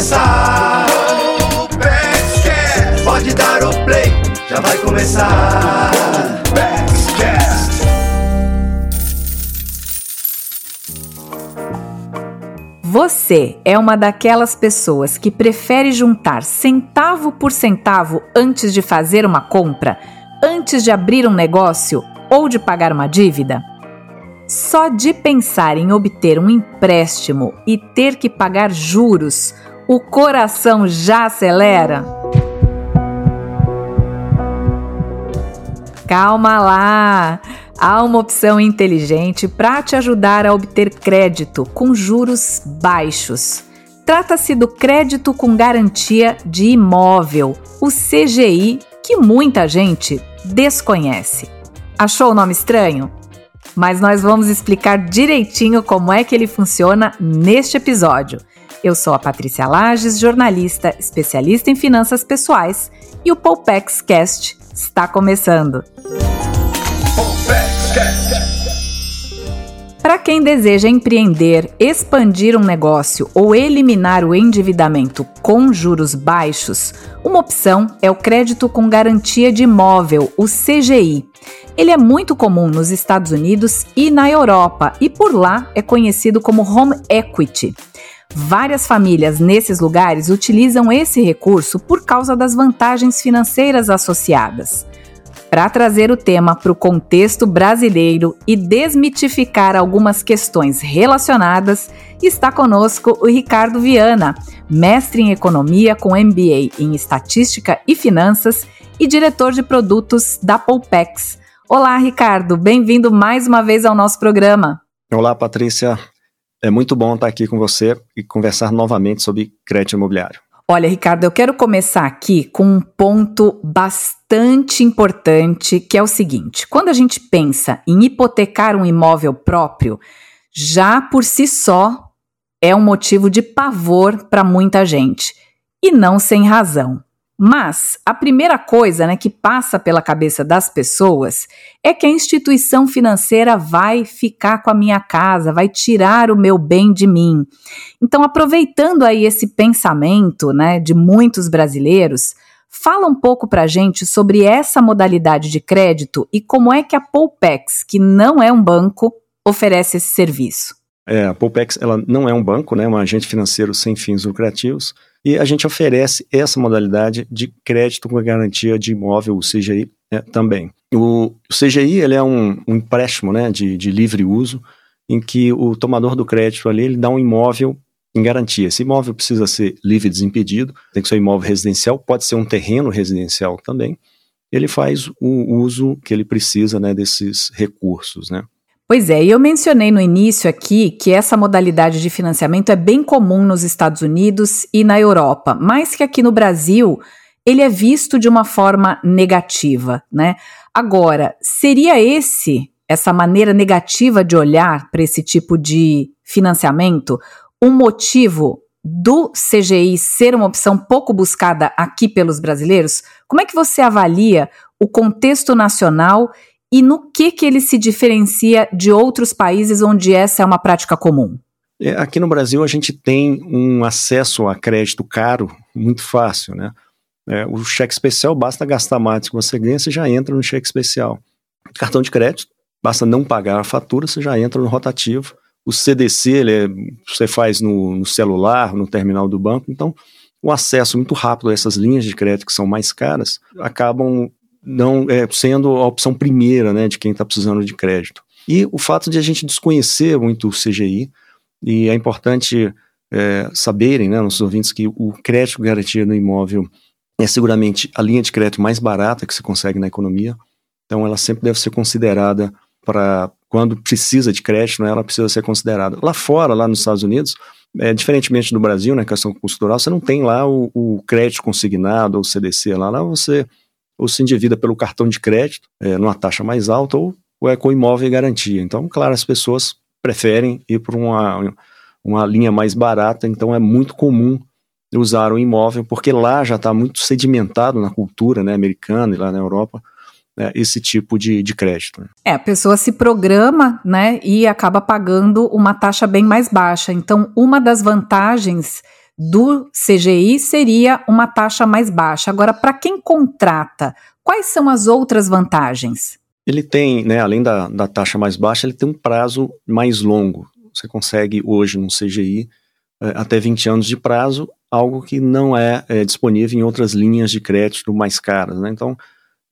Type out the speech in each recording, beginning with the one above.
começar. Pode dar o play, já vai começar. Você é uma daquelas pessoas que prefere juntar centavo por centavo antes de fazer uma compra, antes de abrir um negócio ou de pagar uma dívida? Só de pensar em obter um empréstimo e ter que pagar juros, o coração já acelera? Calma lá! Há uma opção inteligente para te ajudar a obter crédito com juros baixos. Trata-se do crédito com garantia de imóvel, o CGI, que muita gente desconhece. Achou o nome estranho? Mas nós vamos explicar direitinho como é que ele funciona neste episódio. Eu sou a Patrícia Lages, jornalista, especialista em finanças pessoais, e o Poupex Cast está começando. Para quem deseja empreender, expandir um negócio ou eliminar o endividamento com juros baixos, uma opção é o crédito com garantia de imóvel, o CGI. Ele é muito comum nos Estados Unidos e na Europa e por lá é conhecido como home equity. Várias famílias nesses lugares utilizam esse recurso por causa das vantagens financeiras associadas. Para trazer o tema para o contexto brasileiro e desmitificar algumas questões relacionadas, está conosco o Ricardo Viana, mestre em economia com MBA em estatística e finanças e diretor de produtos da Polpex. Olá, Ricardo, bem-vindo mais uma vez ao nosso programa. Olá, Patrícia. É muito bom estar aqui com você e conversar novamente sobre crédito imobiliário. Olha, Ricardo, eu quero começar aqui com um ponto bastante importante, que é o seguinte: quando a gente pensa em hipotecar um imóvel próprio, já por si só é um motivo de pavor para muita gente, e não sem razão. Mas a primeira coisa né, que passa pela cabeça das pessoas é que a instituição financeira vai ficar com a minha casa, vai tirar o meu bem de mim. Então, aproveitando aí esse pensamento né, de muitos brasileiros, fala um pouco para gente sobre essa modalidade de crédito e como é que a Poupex, que não é um banco, oferece esse serviço. É, a Poupex ela não é um banco, né, é um agente financeiro sem fins lucrativos e a gente oferece essa modalidade de crédito com garantia de imóvel, o CGI, né, também. O, CGI ele é um, um empréstimo né, de, de, livre uso, em que o tomador do crédito ali ele dá um imóvel em garantia. Esse imóvel precisa ser livre e desimpedido, tem que ser um imóvel residencial, pode ser um terreno residencial também. Ele faz o uso que ele precisa né, desses recursos. Né? Pois é, e eu mencionei no início aqui que essa modalidade de financiamento é bem comum nos Estados Unidos e na Europa, mas que aqui no Brasil ele é visto de uma forma negativa, né? Agora, seria esse essa maneira negativa de olhar para esse tipo de financiamento um motivo do CGI ser uma opção pouco buscada aqui pelos brasileiros? Como é que você avalia o contexto nacional e no que, que ele se diferencia de outros países onde essa é uma prática comum? É, aqui no Brasil a gente tem um acesso a crédito caro muito fácil, né? É, o cheque especial basta gastar mais que você ganha, você já entra no cheque especial. Cartão de crédito, basta não pagar a fatura, você já entra no rotativo. O CDC, ele é, você faz no, no celular, no terminal do banco, então o acesso muito rápido a essas linhas de crédito que são mais caras acabam não é, sendo a opção primeira né, de quem está precisando de crédito. E o fato de a gente desconhecer muito o CGI, e é importante é, saberem, né, nossos ouvintes, que o crédito garantido no imóvel é seguramente a linha de crédito mais barata que se consegue na economia, então ela sempre deve ser considerada para quando precisa de crédito, né, ela precisa ser considerada. Lá fora, lá nos Estados Unidos, é, diferentemente do Brasil, na né, questão cultural, você não tem lá o, o crédito consignado ou CDC, lá, lá você ou se endivida pelo cartão de crédito, é, numa taxa mais alta, ou, ou é com imóvel e garantia. Então, claro, as pessoas preferem ir por uma, uma linha mais barata, então é muito comum usar o imóvel, porque lá já está muito sedimentado na cultura né, americana e lá na Europa, né, esse tipo de, de crédito. Né. É, a pessoa se programa né, e acaba pagando uma taxa bem mais baixa. Então, uma das vantagens do CGI seria uma taxa mais baixa. Agora, para quem contrata, quais são as outras vantagens? Ele tem, né, além da, da taxa mais baixa, ele tem um prazo mais longo. Você consegue hoje no CGI é, até 20 anos de prazo, algo que não é, é disponível em outras linhas de crédito mais caras. Né? Então,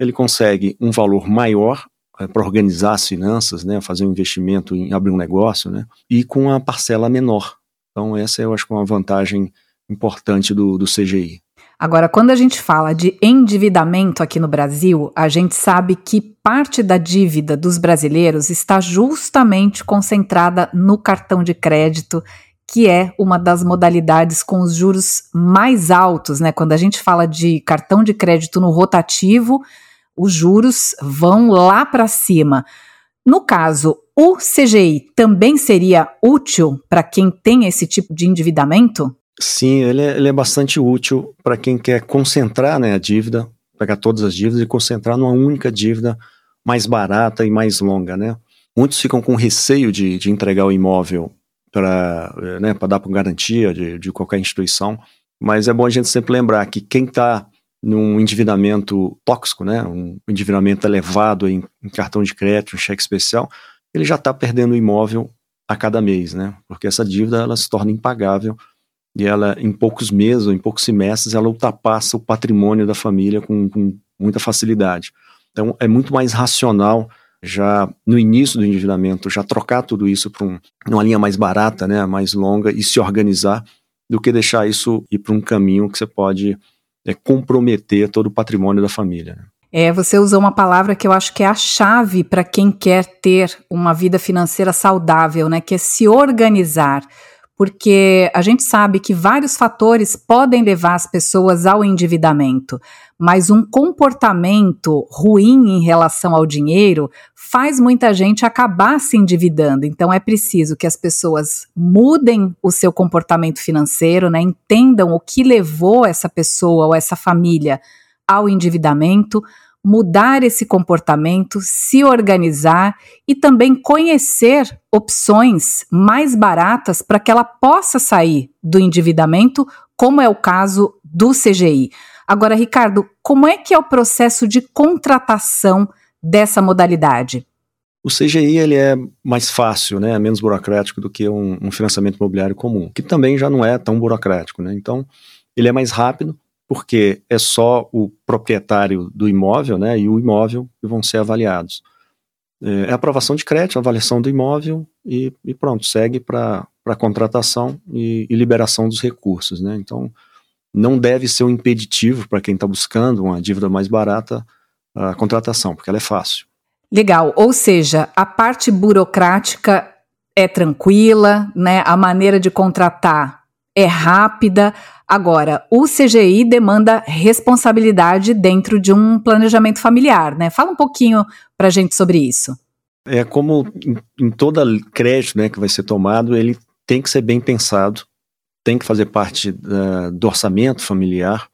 ele consegue um valor maior é, para organizar as finanças, né, fazer um investimento em abrir um negócio, né, e com a parcela menor. Então, essa eu acho que é uma vantagem importante do, do CGI. Agora, quando a gente fala de endividamento aqui no Brasil, a gente sabe que parte da dívida dos brasileiros está justamente concentrada no cartão de crédito, que é uma das modalidades com os juros mais altos, né? Quando a gente fala de cartão de crédito no rotativo, os juros vão lá para cima. No caso, o CGI também seria útil para quem tem esse tipo de endividamento? Sim, ele é, ele é bastante útil para quem quer concentrar né, a dívida, pegar todas as dívidas e concentrar numa única dívida mais barata e mais longa. Né? Muitos ficam com receio de, de entregar o imóvel para né, dar por garantia de, de qualquer instituição, mas é bom a gente sempre lembrar que quem está num endividamento tóxico, né, um endividamento elevado em, em cartão de crédito, em cheque especial, ele já está perdendo o imóvel a cada mês, né, porque essa dívida ela se torna impagável e ela, em poucos meses ou em poucos semestres, ela ultrapassa o patrimônio da família com, com muita facilidade. Então, é muito mais racional já no início do endividamento, já trocar tudo isso para um, uma linha mais barata, né, mais longa e se organizar, do que deixar isso ir para um caminho que você pode é, comprometer todo o patrimônio da família. Né. É, você usou uma palavra que eu acho que é a chave para quem quer ter uma vida financeira saudável, né, que é se organizar porque a gente sabe que vários fatores podem levar as pessoas ao endividamento, mas um comportamento ruim em relação ao dinheiro faz muita gente acabar se endividando. Então é preciso que as pessoas mudem o seu comportamento financeiro, né, entendam o que levou essa pessoa ou essa família ao endividamento mudar esse comportamento, se organizar e também conhecer opções mais baratas para que ela possa sair do endividamento, como é o caso do CGI. Agora, Ricardo, como é que é o processo de contratação dessa modalidade? O CGI ele é mais fácil, né, menos burocrático do que um, um financiamento imobiliário comum, que também já não é tão burocrático. Né? Então, ele é mais rápido, porque é só o proprietário do imóvel né, e o imóvel que vão ser avaliados. É, é aprovação de crédito, avaliação do imóvel e, e pronto, segue para a contratação e, e, liberação dos recursos. Né? Então, não deve ser um impeditivo para quem está buscando uma dívida mais barata a contratação, porque ela é fácil. Legal, ou seja, a parte burocrática é tranquila, né? A maneira de contratar é rápida, Agora, o CGI demanda responsabilidade dentro de um planejamento familiar, né? Fala um pouquinho para a gente sobre isso. É como em, todo crédito né, que vai ser tomado, ele tem que ser bem pensado, tem que fazer parte do orçamento familiar,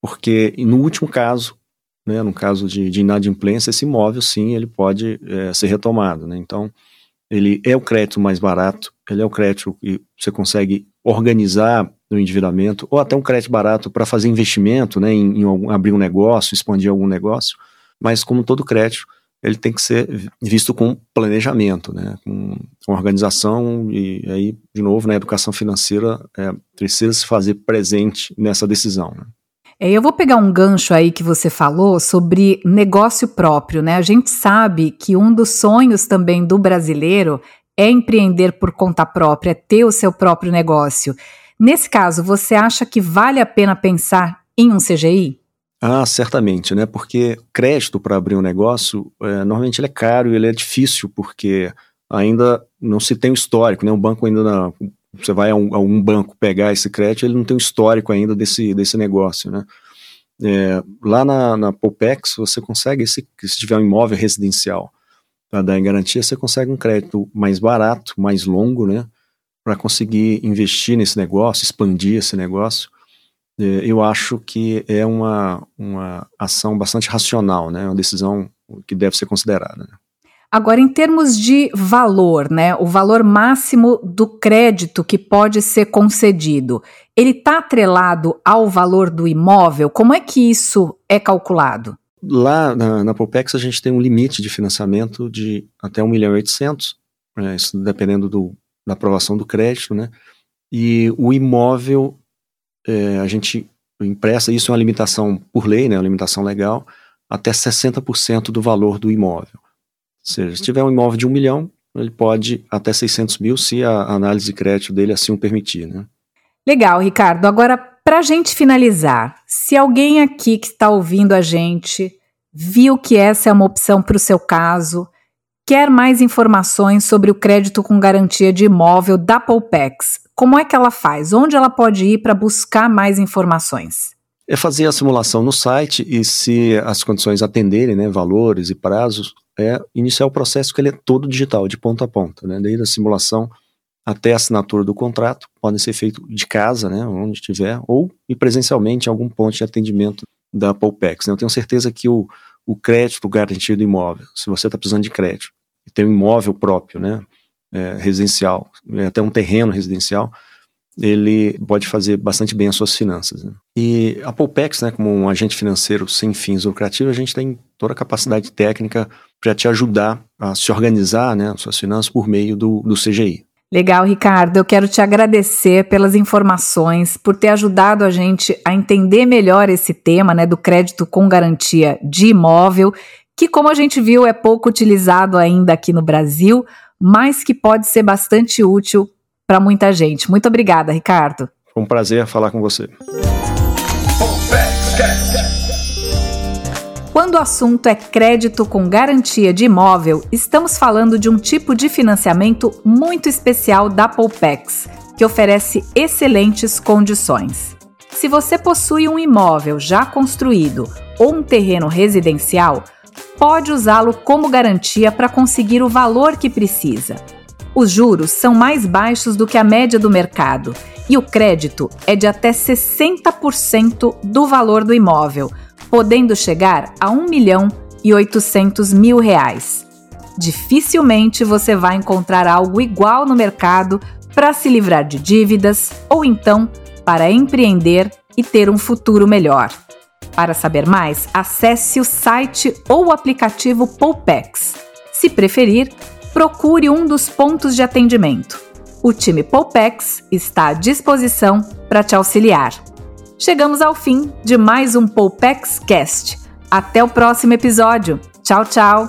porque no último caso, né, no caso de, de inadimplência, esse imóvel sim ele pode é, ser retomado. Né? Então, ele é o crédito mais barato, ele é o crédito que você consegue organizar no endividamento, ou até um crédito barato para fazer investimento, né, em, em algum, abrir um negócio, expandir algum negócio, mas como todo crédito, ele tem que ser visto com planejamento, né, com, com organização e aí, de novo, na né, educação financeira é, precisa se fazer presente nessa decisão. Né. É, eu vou pegar um gancho aí que você falou sobre negócio próprio, né? A gente sabe que um dos sonhos também do brasileiro é empreender por conta própria, é ter o seu próprio negócio. Nesse caso, você acha que vale a pena pensar em um CGI? Ah, certamente, né? Porque crédito para abrir um negócio, é, normalmente ele é caro e ele é difícil, porque ainda não se tem o histórico, né? O banco ainda não, você vai a um, a um, banco pegar esse crédito, ele não tem o histórico ainda desse, desse negócio, né? É, lá na, na Popex, você consegue, se, se tiver um imóvel residencial para dar em garantia, você consegue um crédito mais barato, mais longo, né? Para conseguir investir nesse negócio, expandir esse negócio, é, eu acho que é uma, uma ação bastante racional, né? uma decisão que deve ser considerada. Né? Agora, em termos de valor, né? O valor máximo do crédito que pode ser concedido, ele está atrelado ao valor do imóvel? Como é que isso é calculado? Lá na, na Popex a gente tem um limite de financiamento de até 1 milhão e 800, né, isso dependendo do, da aprovação do crédito, né? E o imóvel, é, a gente empresta, isso é uma limitação por lei, né, uma limitação legal, até 60% do valor do imóvel. Ou seja, se tiver um imóvel de um milhão, ele pode até 600 mil, se a análise de crédito dele assim o permitir, né? Legal, Ricardo. Agora, para a gente finalizar, se alguém aqui que está ouvindo a gente viu que essa é uma opção para o seu caso, quer mais informações sobre o crédito com garantia de imóvel da Poupex, como é que ela faz? Onde ela pode ir para buscar mais informações? É fazer a simulação no site e, se as condições atenderem, né, valores e prazos, é iniciar o processo que ele é todo digital, de ponta a ponta, né, desde a simulação até a assinatura do contrato, podem ser feitos de casa, né, onde estiver, ou e presencialmente em algum ponto de atendimento da Poupex. Né. Eu tenho certeza que o, o crédito garantido imóvel, se você está precisando de crédito, tem um imóvel próprio, né, é, residencial, é, até um terreno residencial, ele pode fazer bastante bem as suas finanças. Né? E a Poupex, né, como um agente financeiro sem fins lucrativos, a gente tem toda a capacidade técnica para te ajudar a se organizar, né, as suas finanças por meio do, do CGI. Legal, Ricardo. Eu quero te agradecer pelas informações, por ter ajudado a gente a entender melhor esse tema né, do crédito com garantia de imóvel, que, como a gente viu, é pouco utilizado ainda aqui no Brasil, mas que pode ser bastante útil para muita gente. Muito obrigada, Ricardo. Foi um prazer falar com você. Quando o assunto é crédito com garantia de imóvel, estamos falando de um tipo de financiamento muito especial da Poupex, que oferece excelentes condições. Se você possui um imóvel já construído ou um terreno residencial, pode usá-lo como garantia para conseguir o valor que precisa. Os juros são mais baixos do que a média do mercado e o crédito é de até 60% do valor do imóvel, podendo chegar a 1 milhão e 800 mil reais. Dificilmente você vai encontrar algo igual no mercado para se livrar de dívidas ou então para empreender e ter um futuro melhor. Para saber mais, acesse o site ou o aplicativo Poupex. Se preferir, procure um dos pontos de atendimento. O time Poupex está à disposição para te auxiliar. Chegamos ao fim de mais um Poupex Cast. Até o próximo episódio. Tchau, tchau!